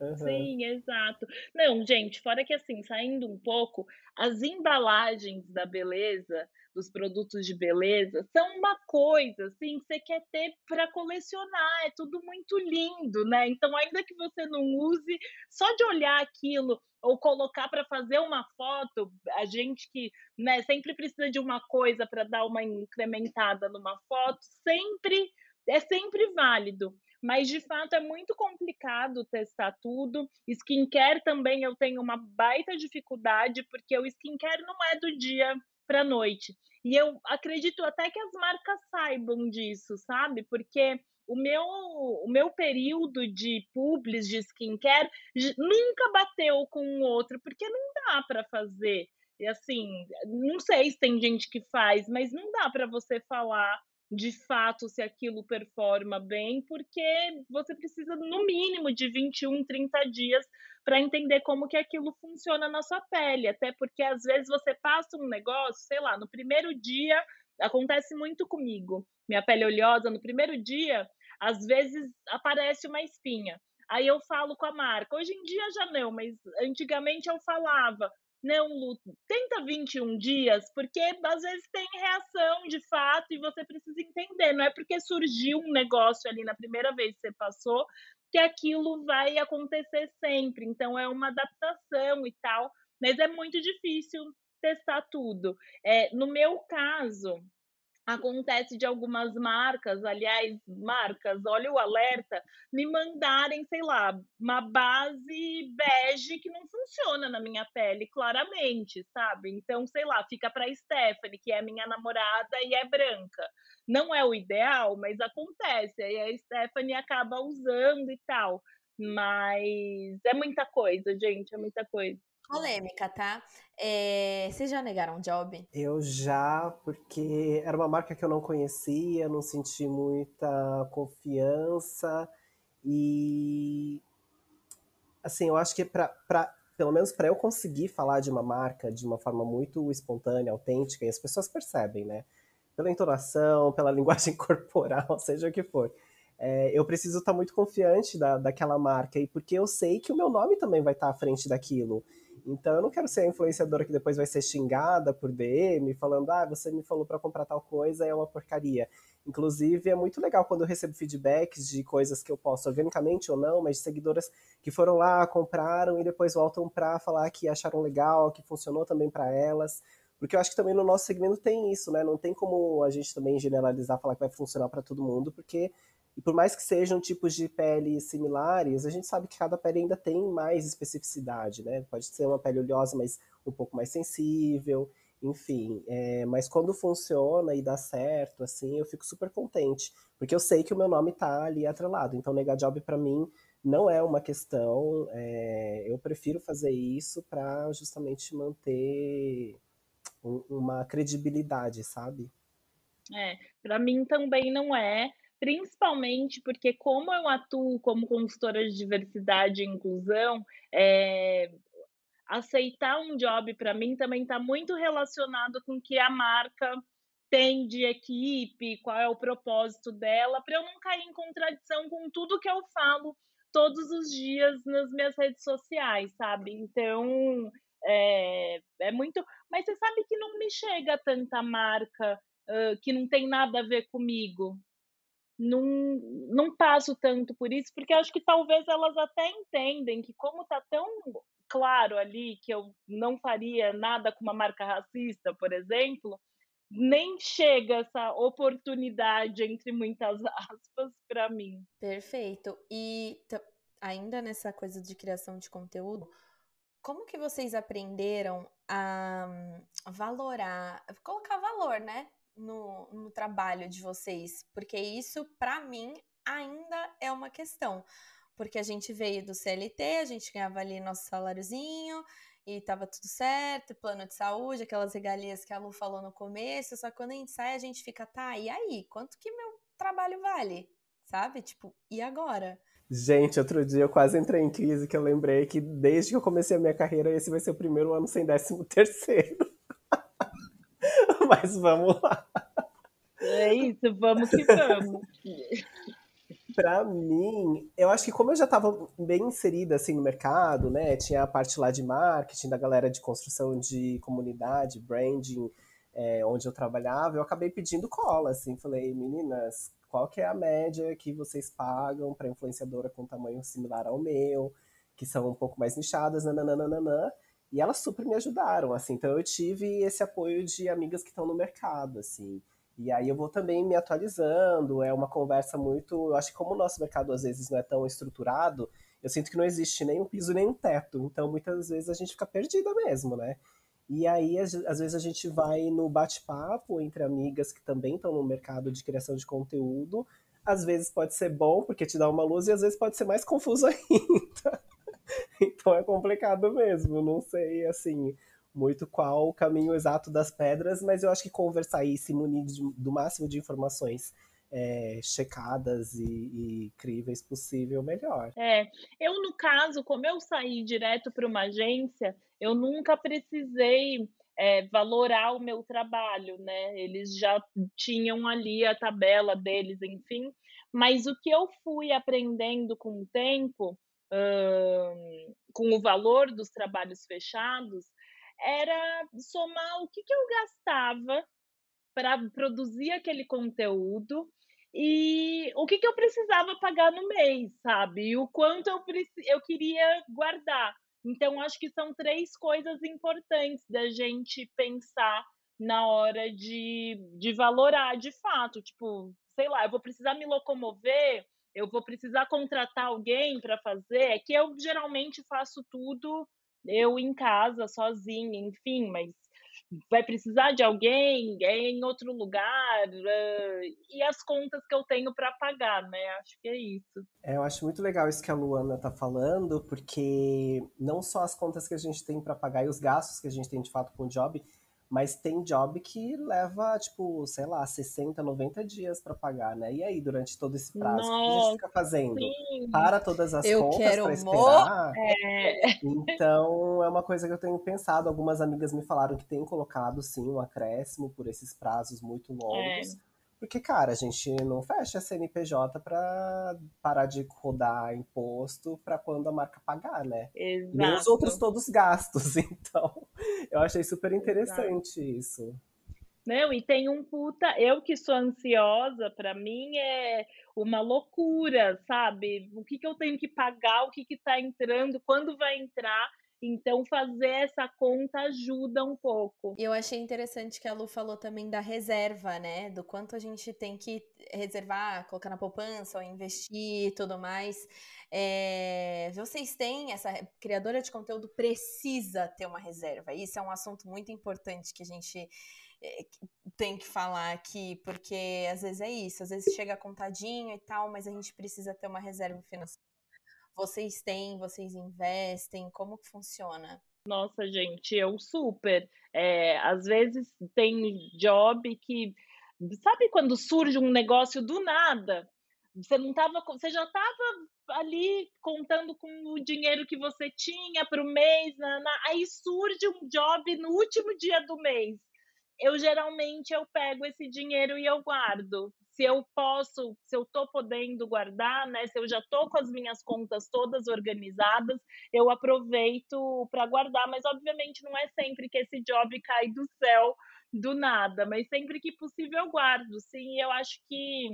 Uhum. Sim, exato. Não, gente, fora que assim, saindo um pouco, as embalagens da beleza dos produtos de beleza são uma coisa assim que você quer ter para colecionar, é tudo muito lindo, né? Então, ainda que você não use, só de olhar aquilo ou colocar para fazer uma foto, a gente que né, sempre precisa de uma coisa para dar uma incrementada numa foto, sempre é sempre válido. Mas de fato é muito complicado testar tudo. Skincare também eu tenho uma baita dificuldade, porque o skincare não é do dia para a noite. E eu acredito até que as marcas saibam disso, sabe? Porque o meu, o meu período de publis de skincare nunca bateu com o outro, porque não dá para fazer. E assim, não sei se tem gente que faz, mas não dá para você falar de fato se aquilo performa bem, porque você precisa no mínimo de 21, 30 dias para entender como que aquilo funciona na sua pele, até porque às vezes você passa um negócio, sei lá, no primeiro dia acontece muito comigo. Minha pele oleosa no primeiro dia, às vezes aparece uma espinha. Aí eu falo com a marca. Hoje em dia já não, mas antigamente eu falava: não, Lu, tenta 21 dias, porque às vezes tem reação de fato e você precisa entender. Não é porque surgiu um negócio ali na primeira vez que você passou que aquilo vai acontecer sempre. Então é uma adaptação e tal, mas é muito difícil testar tudo. É, no meu caso, Acontece de algumas marcas, aliás, marcas, olha o alerta, me mandarem, sei lá, uma base bege que não funciona na minha pele, claramente, sabe? Então, sei lá, fica para Stephanie, que é minha namorada e é branca. Não é o ideal, mas acontece. Aí a Stephanie acaba usando e tal. Mas é muita coisa, gente, é muita coisa. Polêmica, tá? É... Vocês já negaram job? Eu já, porque era uma marca que eu não conhecia, não senti muita confiança e assim, eu acho que para pelo menos para eu conseguir falar de uma marca de uma forma muito espontânea, autêntica, e as pessoas percebem, né? Pela entonação, pela linguagem corporal, seja o que for. É, eu preciso estar muito confiante da, daquela marca, e porque eu sei que o meu nome também vai estar à frente daquilo. Então eu não quero ser a influenciadora que depois vai ser xingada por DM, falando, ah, você me falou para comprar tal coisa, é uma porcaria. Inclusive, é muito legal quando eu recebo feedbacks de coisas que eu posto organicamente ou não, mas de seguidoras que foram lá, compraram e depois voltam para falar que acharam legal, que funcionou também para elas. Porque eu acho que também no nosso segmento tem isso, né? Não tem como a gente também generalizar, falar que vai funcionar para todo mundo, porque e por mais que sejam tipos de pele similares, a gente sabe que cada pele ainda tem mais especificidade, né? Pode ser uma pele oleosa, mas um pouco mais sensível, enfim. É, mas quando funciona e dá certo, assim, eu fico super contente, porque eu sei que o meu nome tá ali atrelado. Então, negar job para mim não é uma questão. É, eu prefiro fazer isso para justamente manter um, uma credibilidade, sabe? É, para mim também não é principalmente porque, como eu atuo como consultora de diversidade e inclusão, é, aceitar um job para mim também está muito relacionado com o que a marca tem de equipe, qual é o propósito dela, para eu não cair em contradição com tudo que eu falo todos os dias nas minhas redes sociais, sabe? Então, é, é muito. Mas você sabe que não me chega tanta marca uh, que não tem nada a ver comigo, não, não passo tanto por isso, porque acho que talvez elas até entendem que, como está tão claro ali que eu não faria nada com uma marca racista, por exemplo, nem chega essa oportunidade, entre muitas aspas, para mim. Perfeito. E ainda nessa coisa de criação de conteúdo, como que vocês aprenderam a valorar, colocar valor, né, no, no trabalho de vocês? Porque isso, para mim, ainda é uma questão. Porque a gente veio do CLT, a gente ganhava ali nosso saláriozinho e tava tudo certo, plano de saúde, aquelas regalias que a Lu falou no começo, só que quando a gente sai, a gente fica, tá, e aí? Quanto que meu trabalho vale? Sabe? Tipo, e agora? Gente, outro dia eu quase entrei em crise que eu lembrei que desde que eu comecei a minha carreira, esse vai ser o primeiro ano sem décimo terceiro. Mas vamos lá. É isso, vamos que vamos. Para mim, eu acho que como eu já estava bem inserida assim no mercado, né, tinha a parte lá de marketing, da galera de construção de comunidade, branding, é, onde eu trabalhava, eu acabei pedindo cola, assim, falei, meninas, qual que é a média que vocês pagam para influenciadora com tamanho similar ao meu, que são um pouco mais nichadas, nananana, e elas super me ajudaram, assim. Então eu tive esse apoio de amigas que estão no mercado, assim. E aí eu vou também me atualizando, é uma conversa muito. Eu acho que como o nosso mercado às vezes não é tão estruturado, eu sinto que não existe nem um piso nem um teto. Então muitas vezes a gente fica perdida mesmo, né? E aí, às, vezes, a gente vai no bate-papo entre amigas que também estão no mercado de criação de conteúdo. Às vezes pode ser bom, porque te dá uma luz, e às vezes pode ser mais confuso ainda. então é complicado mesmo. Não sei, assim, muito qual o caminho exato das pedras, mas eu acho que conversar e se munir de, do máximo de informações é, checadas e, e críveis possível, melhor. É, eu no caso, como eu saí direto para uma agência, eu nunca precisei é, valorar o meu trabalho, né? Eles já tinham ali a tabela deles, enfim. Mas o que eu fui aprendendo com o tempo com o valor dos trabalhos fechados, era somar o que, que eu gastava para produzir aquele conteúdo e o que, que eu precisava pagar no mês, sabe? E o quanto eu, eu queria guardar. Então, acho que são três coisas importantes da gente pensar na hora de, de valorar de fato. Tipo, sei lá, eu vou precisar me locomover, eu vou precisar contratar alguém para fazer. É que eu geralmente faço tudo eu em casa, sozinha, enfim, mas vai precisar de alguém é em outro lugar e as contas que eu tenho para pagar, né? Acho que é isso. É, eu acho muito legal isso que a Luana tá falando, porque não só as contas que a gente tem para pagar e os gastos que a gente tem de fato com o job, mas tem job que leva, tipo, sei lá, 60, 90 dias para pagar, né? E aí, durante todo esse prazo, Nossa, o que a gente fica fazendo? Sim. Para todas as eu contas para esperar. É. Então, é uma coisa que eu tenho pensado. Algumas amigas me falaram que tem colocado, sim, um acréscimo por esses prazos muito longos. É. Porque, cara, a gente não fecha a CNPJ para parar de rodar imposto para quando a marca pagar, né? Exato. Nem os outros todos gastos. Então, eu achei super interessante Exato. isso. Não, e tem um puta. Eu que sou ansiosa, para mim é uma loucura, sabe? O que, que eu tenho que pagar, o que, que tá entrando, quando vai entrar. Então, fazer essa conta ajuda um pouco. Eu achei interessante que a Lu falou também da reserva, né? Do quanto a gente tem que reservar, colocar na poupança, ou investir e tudo mais. É... Vocês têm, essa criadora de conteúdo precisa ter uma reserva. Isso é um assunto muito importante que a gente eh, tem que falar aqui, porque às vezes é isso, às vezes chega contadinho e tal, mas a gente precisa ter uma reserva financeira vocês têm, vocês investem? Como que funciona? Nossa, gente, eu super. É, às vezes tem job que. Sabe quando surge um negócio do nada? Você não tava, você já estava ali contando com o dinheiro que você tinha para o mês, na, na, aí surge um job no último dia do mês. Eu geralmente eu pego esse dinheiro e eu guardo se eu posso, se eu tô podendo guardar, né? Se eu já tô com as minhas contas todas organizadas, eu aproveito para guardar, mas obviamente não é sempre que esse job cai do céu do nada, mas sempre que possível eu guardo. Sim, eu acho que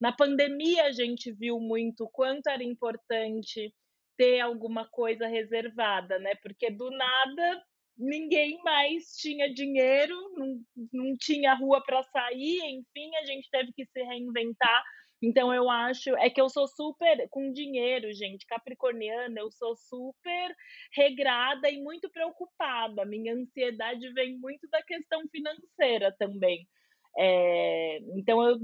na pandemia a gente viu muito quanto era importante ter alguma coisa reservada, né? Porque do nada ninguém mais tinha dinheiro, não, não tinha rua para sair, enfim, a gente teve que se reinventar. Então eu acho é que eu sou super com dinheiro, gente, capricorniana, eu sou super regrada e muito preocupada. Minha ansiedade vem muito da questão financeira também. É, então eu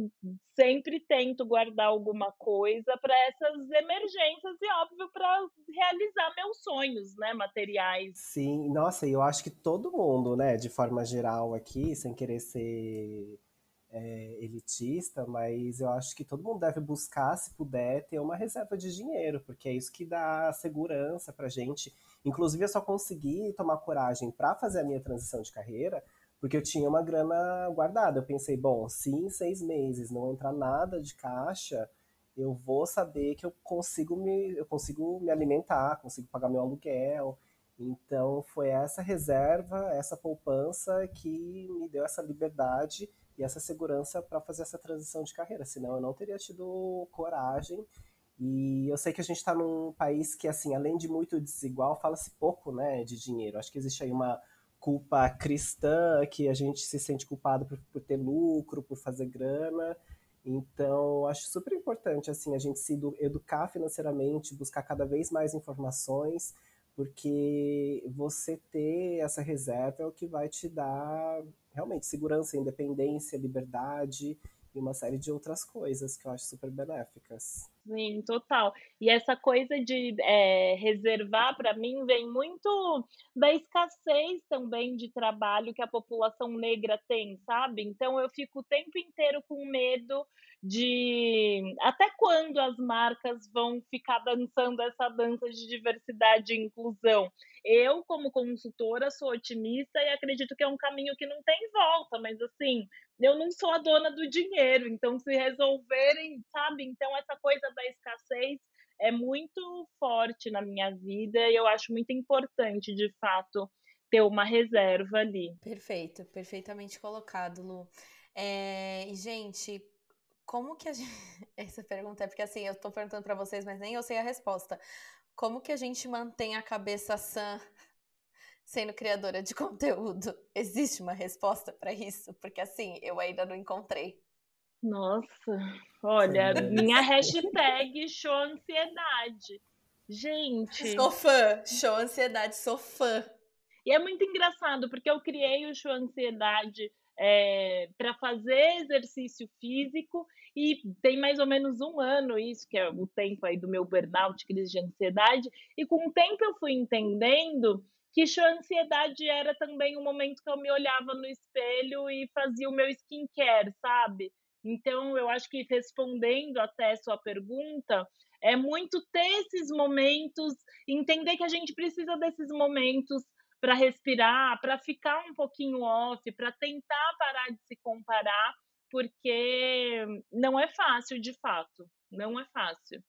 sempre tento guardar alguma coisa para essas emergências e óbvio para realizar meus sonhos, né, materiais. Sim, nossa, eu acho que todo mundo, né, de forma geral aqui, sem querer ser é, elitista, mas eu acho que todo mundo deve buscar, se puder, ter uma reserva de dinheiro, porque é isso que dá segurança para gente. Inclusive, eu só consegui tomar coragem para fazer a minha transição de carreira porque eu tinha uma grana guardada. Eu pensei, bom, se em seis meses não entrar nada de caixa, eu vou saber que eu consigo me, eu consigo me alimentar, consigo pagar meu aluguel. Então foi essa reserva, essa poupança que me deu essa liberdade e essa segurança para fazer essa transição de carreira. Senão eu não teria tido coragem. E eu sei que a gente está num país que, assim, além de muito desigual, fala-se pouco, né, de dinheiro. Acho que existe aí uma culpa cristã, que a gente se sente culpado por, por ter lucro, por fazer grana. Então, acho super importante assim a gente se educar financeiramente, buscar cada vez mais informações, porque você ter essa reserva é o que vai te dar realmente segurança, independência, liberdade e uma série de outras coisas que eu acho super benéficas. Sim, total. E essa coisa de é, reservar, para mim, vem muito da escassez também de trabalho que a população negra tem, sabe? Então eu fico o tempo inteiro com medo de até quando as marcas vão ficar dançando essa dança de diversidade e inclusão. Eu, como consultora, sou otimista e acredito que é um caminho que não tem volta, mas assim, eu não sou a dona do dinheiro, então se resolverem, sabe? Então essa coisa da escassez é muito forte na minha vida e eu acho muito importante, de fato, ter uma reserva ali. Perfeito, perfeitamente colocado, Lu. É, gente, como que a gente. Essa pergunta é porque assim, eu tô perguntando para vocês, mas nem eu sei a resposta. Como que a gente mantém a cabeça sã sendo criadora de conteúdo? Existe uma resposta para isso? Porque assim, eu ainda não encontrei. Nossa, olha, minha hashtag show ansiedade. Gente. Sou fã, show ansiedade, sou fã. E é muito engraçado, porque eu criei o show ansiedade é, para fazer exercício físico e tem mais ou menos um ano isso, que é o tempo aí do meu burnout, crise de ansiedade, e com o tempo eu fui entendendo que a ansiedade era também um momento que eu me olhava no espelho e fazia o meu skincare, sabe? Então, eu acho que respondendo até sua pergunta, é muito ter esses momentos, entender que a gente precisa desses momentos para respirar, para ficar um pouquinho off, para tentar parar de se comparar, porque não é fácil de fato, não é fácil.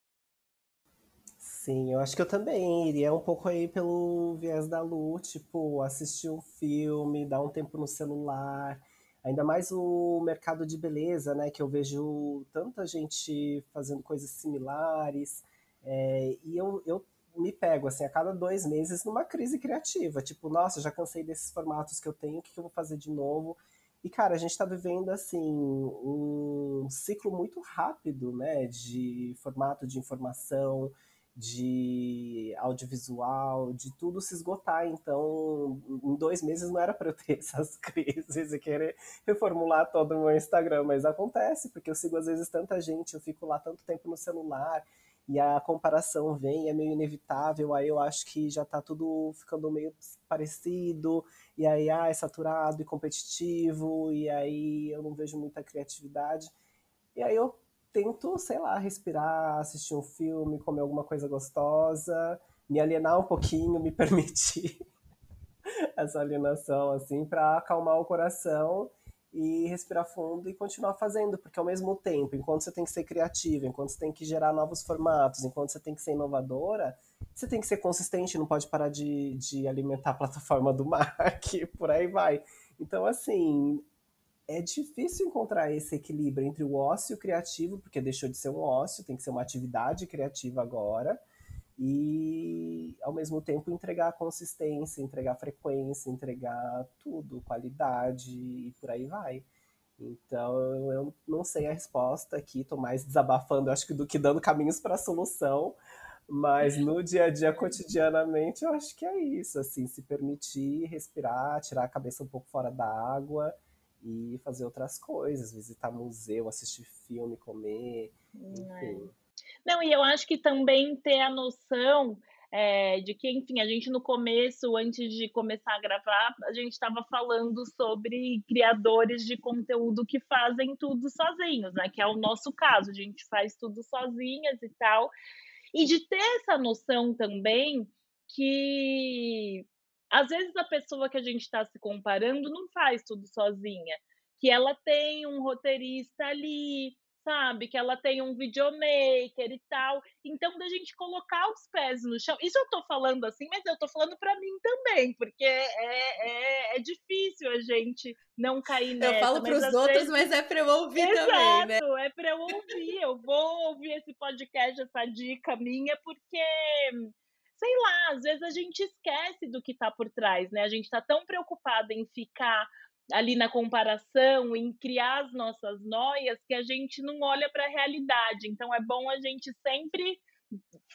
Sim, eu acho que eu também iria um pouco aí pelo viés da Lu, tipo, assistir um filme, dar um tempo no celular, ainda mais o mercado de beleza, né, que eu vejo tanta gente fazendo coisas similares, é, e eu, eu me pego, assim, a cada dois meses numa crise criativa, tipo, nossa, já cansei desses formatos que eu tenho, o que eu vou fazer de novo? E, cara, a gente está vivendo, assim, um ciclo muito rápido, né, de formato de informação, de audiovisual, de tudo se esgotar. Então, em dois meses não era para eu ter essas crises e querer reformular todo o meu Instagram, mas acontece, porque eu sigo às vezes tanta gente, eu fico lá tanto tempo no celular e a comparação vem, é meio inevitável, aí eu acho que já tá tudo ficando meio parecido, e aí ah, é saturado e competitivo, e aí eu não vejo muita criatividade. E aí eu tento, sei lá, respirar, assistir um filme, comer alguma coisa gostosa, me alienar um pouquinho, me permitir essa alienação, assim, para acalmar o coração e respirar fundo e continuar fazendo, porque ao mesmo tempo, enquanto você tem que ser criativa, enquanto você tem que gerar novos formatos, enquanto você tem que ser inovadora, você tem que ser consistente, não pode parar de, de alimentar a plataforma do Mark, por aí vai. Então, assim, é difícil encontrar esse equilíbrio entre o ócio criativo, porque deixou de ser um ócio, tem que ser uma atividade criativa agora, e ao mesmo tempo entregar consistência, entregar frequência, entregar tudo, qualidade e por aí vai. Então eu não sei a resposta aqui, estou mais desabafando, acho que do que dando caminhos para a solução, mas no dia a dia, cotidianamente, eu acho que é isso, assim, se permitir respirar, tirar a cabeça um pouco fora da água e fazer outras coisas, visitar museu, assistir filme, comer, enfim. Não, e eu acho que também ter a noção é, de que, enfim, a gente no começo, antes de começar a gravar, a gente estava falando sobre criadores de conteúdo que fazem tudo sozinhos, né? Que é o nosso caso, a gente faz tudo sozinhas e tal. E de ter essa noção também que às vezes a pessoa que a gente está se comparando não faz tudo sozinha, que ela tem um roteirista ali, sabe? Que ela tem um videomaker e tal. Então, da gente colocar os pés no chão. Isso eu tô falando assim, mas eu tô falando para mim também, porque é, é, é, difícil a gente não cair nessa. Eu falo para os outros, vezes... mas é para eu ouvir Exato, também, né? é para eu ouvir. Eu vou ouvir esse podcast, essa dica minha, porque sei lá, às vezes a gente esquece do que está por trás, né? A gente está tão preocupado em ficar ali na comparação, em criar as nossas noias, que a gente não olha para a realidade. Então é bom a gente sempre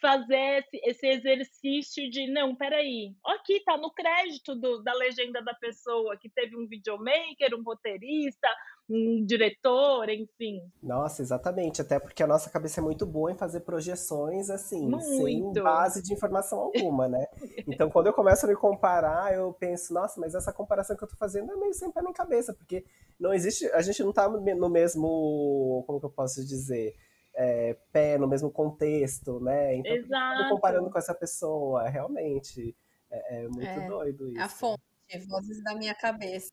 fazer esse, exercício de não, peraí, aqui tá no crédito do, da legenda da pessoa que teve um videomaker, um roteirista, um diretor, enfim. Nossa, exatamente, até porque a nossa cabeça é muito boa em fazer projeções assim, muito. sem base de informação alguma, né? Então, quando eu começo a me comparar, eu penso, nossa, mas essa comparação que eu tô fazendo é meio sem pé nem cabeça, porque não existe, a gente não tá no mesmo, como que eu posso dizer, é, pé, no mesmo contexto, né? Então, Exato. comparando com essa pessoa, realmente, é, é muito é, doido isso. A fonte, vozes da minha cabeça.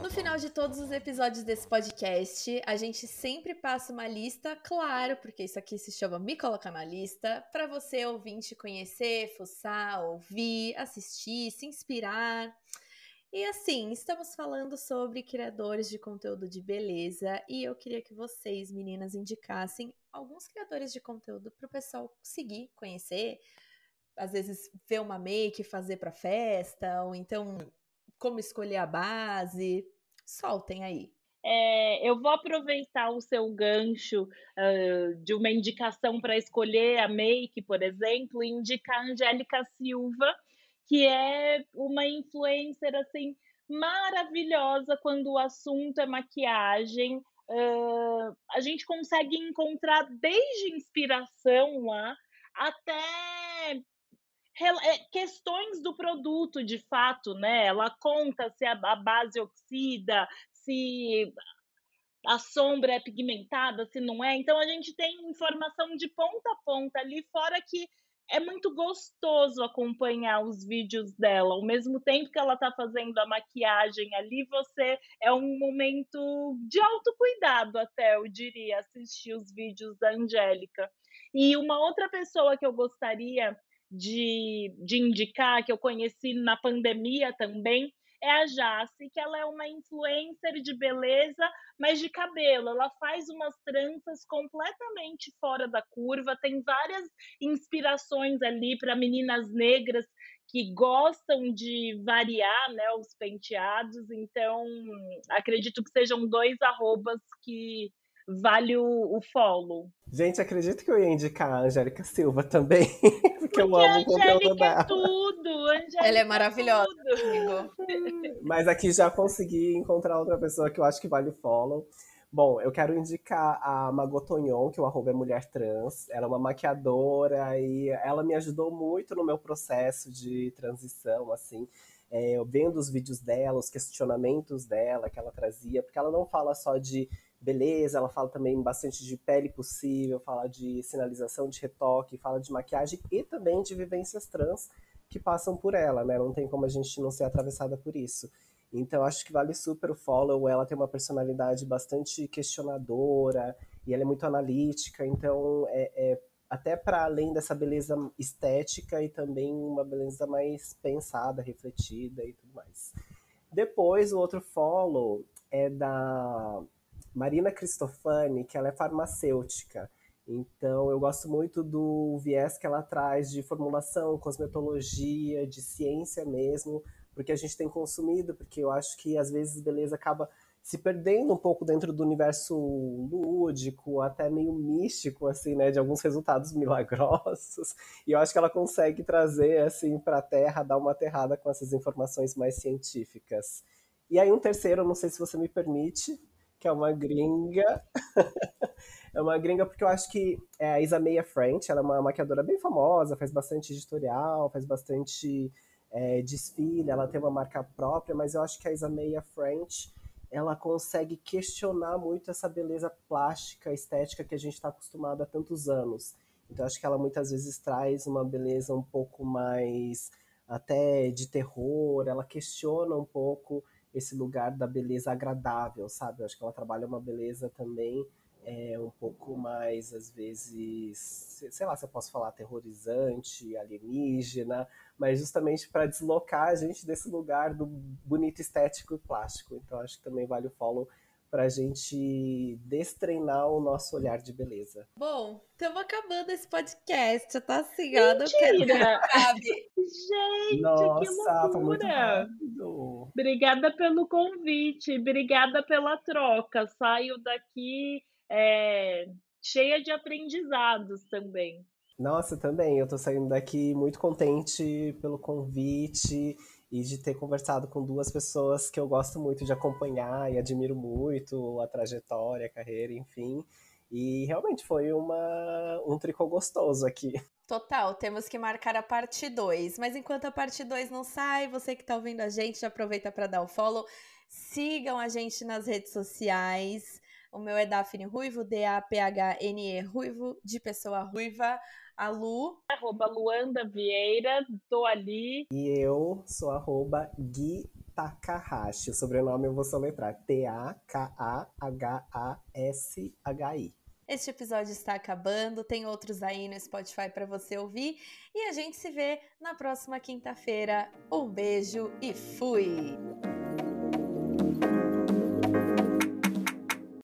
No final de todos os episódios desse podcast, a gente sempre passa uma lista, claro, porque isso aqui se chama Me Colocar na Lista, para você ouvinte conhecer, fuçar, ouvir, assistir, se inspirar. E assim, estamos falando sobre criadores de conteúdo de beleza e eu queria que vocês, meninas, indicassem alguns criadores de conteúdo para o pessoal seguir, conhecer, às vezes ver uma make fazer para festa, ou então como escolher a base. Soltem aí. É, eu vou aproveitar o seu gancho uh, de uma indicação para escolher a make, por exemplo, e indicar a Angélica Silva, que é uma influencer assim maravilhosa quando o assunto é maquiagem. Uh, a gente consegue encontrar desde inspiração lá até questões do produto de fato, né? Ela conta se a base oxida, se a sombra é pigmentada, se não é. Então a gente tem informação de ponta a ponta ali, fora que é muito gostoso acompanhar os vídeos dela. Ao mesmo tempo que ela está fazendo a maquiagem ali, você é um momento de autocuidado, até eu diria, assistir os vídeos da Angélica. E uma outra pessoa que eu gostaria de, de indicar, que eu conheci na pandemia também, é a Jace, que ela é uma influencer de beleza, mas de cabelo. Ela faz umas tranças completamente fora da curva, tem várias inspirações ali para meninas negras que gostam de variar né, os penteados, então acredito que sejam dois arrobas que vale o, o follow. Gente, acredito que eu ia indicar a Angélica Silva também, porque, porque eu amo o conteúdo é dela. É tudo, Angélica Ela é maravilhosa, amigo. Mas aqui já consegui encontrar outra pessoa que eu acho que vale o follow. Bom, eu quero indicar a Magotonhon, que o arroba é mulher trans. Ela é uma maquiadora e ela me ajudou muito no meu processo de transição, assim. É, eu vendo os vídeos dela, os questionamentos dela que ela trazia, porque ela não fala só de beleza, ela fala também bastante de pele possível, fala de sinalização de retoque, fala de maquiagem e também de vivências trans que passam por ela, né? Não tem como a gente não ser atravessada por isso. Então acho que vale super o follow. Ela tem uma personalidade bastante questionadora e ela é muito analítica. Então é, é até para além dessa beleza estética e também uma beleza mais pensada, refletida e tudo mais. Depois o outro follow é da Marina Cristofani, que ela é farmacêutica. Então, eu gosto muito do viés que ela traz de formulação, cosmetologia, de ciência mesmo, porque a gente tem consumido, porque eu acho que às vezes beleza acaba se perdendo um pouco dentro do universo lúdico, até meio místico, assim, né, de alguns resultados milagrosos. E eu acho que ela consegue trazer, assim, para a Terra, dar uma aterrada com essas informações mais científicas. E aí um terceiro, não sei se você me permite, que é uma gringa. é uma gringa porque eu acho que é a Isa Meia French, ela é uma maquiadora bem famosa, faz bastante editorial, faz bastante é, desfile, ela tem uma marca própria, mas eu acho que a Isa Meia French ela consegue questionar muito essa beleza plástica, estética que a gente está acostumado há tantos anos. Então acho que ela muitas vezes traz uma beleza um pouco mais até de terror, ela questiona um pouco esse lugar da beleza agradável, sabe? Eu acho que ela trabalha uma beleza também é, um pouco mais, às vezes, sei lá se eu posso falar aterrorizante, alienígena, mas justamente para deslocar a gente desse lugar do bonito estético e plástico. Então acho que também vale o follow pra gente destreinar o nosso olhar de beleza. Bom, estamos acabando esse podcast. Tô assim, ó, não quero que Gente, Nossa, que loucura! Foi muito rápido. Obrigada pelo convite, obrigada pela troca. Saio daqui é, cheia de aprendizados também. Nossa, também. Eu tô saindo daqui muito contente pelo convite e de ter conversado com duas pessoas que eu gosto muito de acompanhar e admiro muito a trajetória, a carreira, enfim. E realmente foi uma, um tricô gostoso aqui. Total, temos que marcar a parte 2. Mas enquanto a parte 2 não sai, você que tá ouvindo a gente, já aproveita para dar o follow. Sigam a gente nas redes sociais. O meu é Daphne Ruivo, D-A-P-H-N-E Ruivo, de pessoa ruiva. A Lu. Arroba Luanda Vieira, tô ali. E eu sou arroba Gui Takahashi. O sobrenome eu vou soletrar. T-A-K-A-H-A-S-H-I. Este episódio está acabando, tem outros aí no Spotify para você ouvir e a gente se vê na próxima quinta-feira. Um beijo e fui!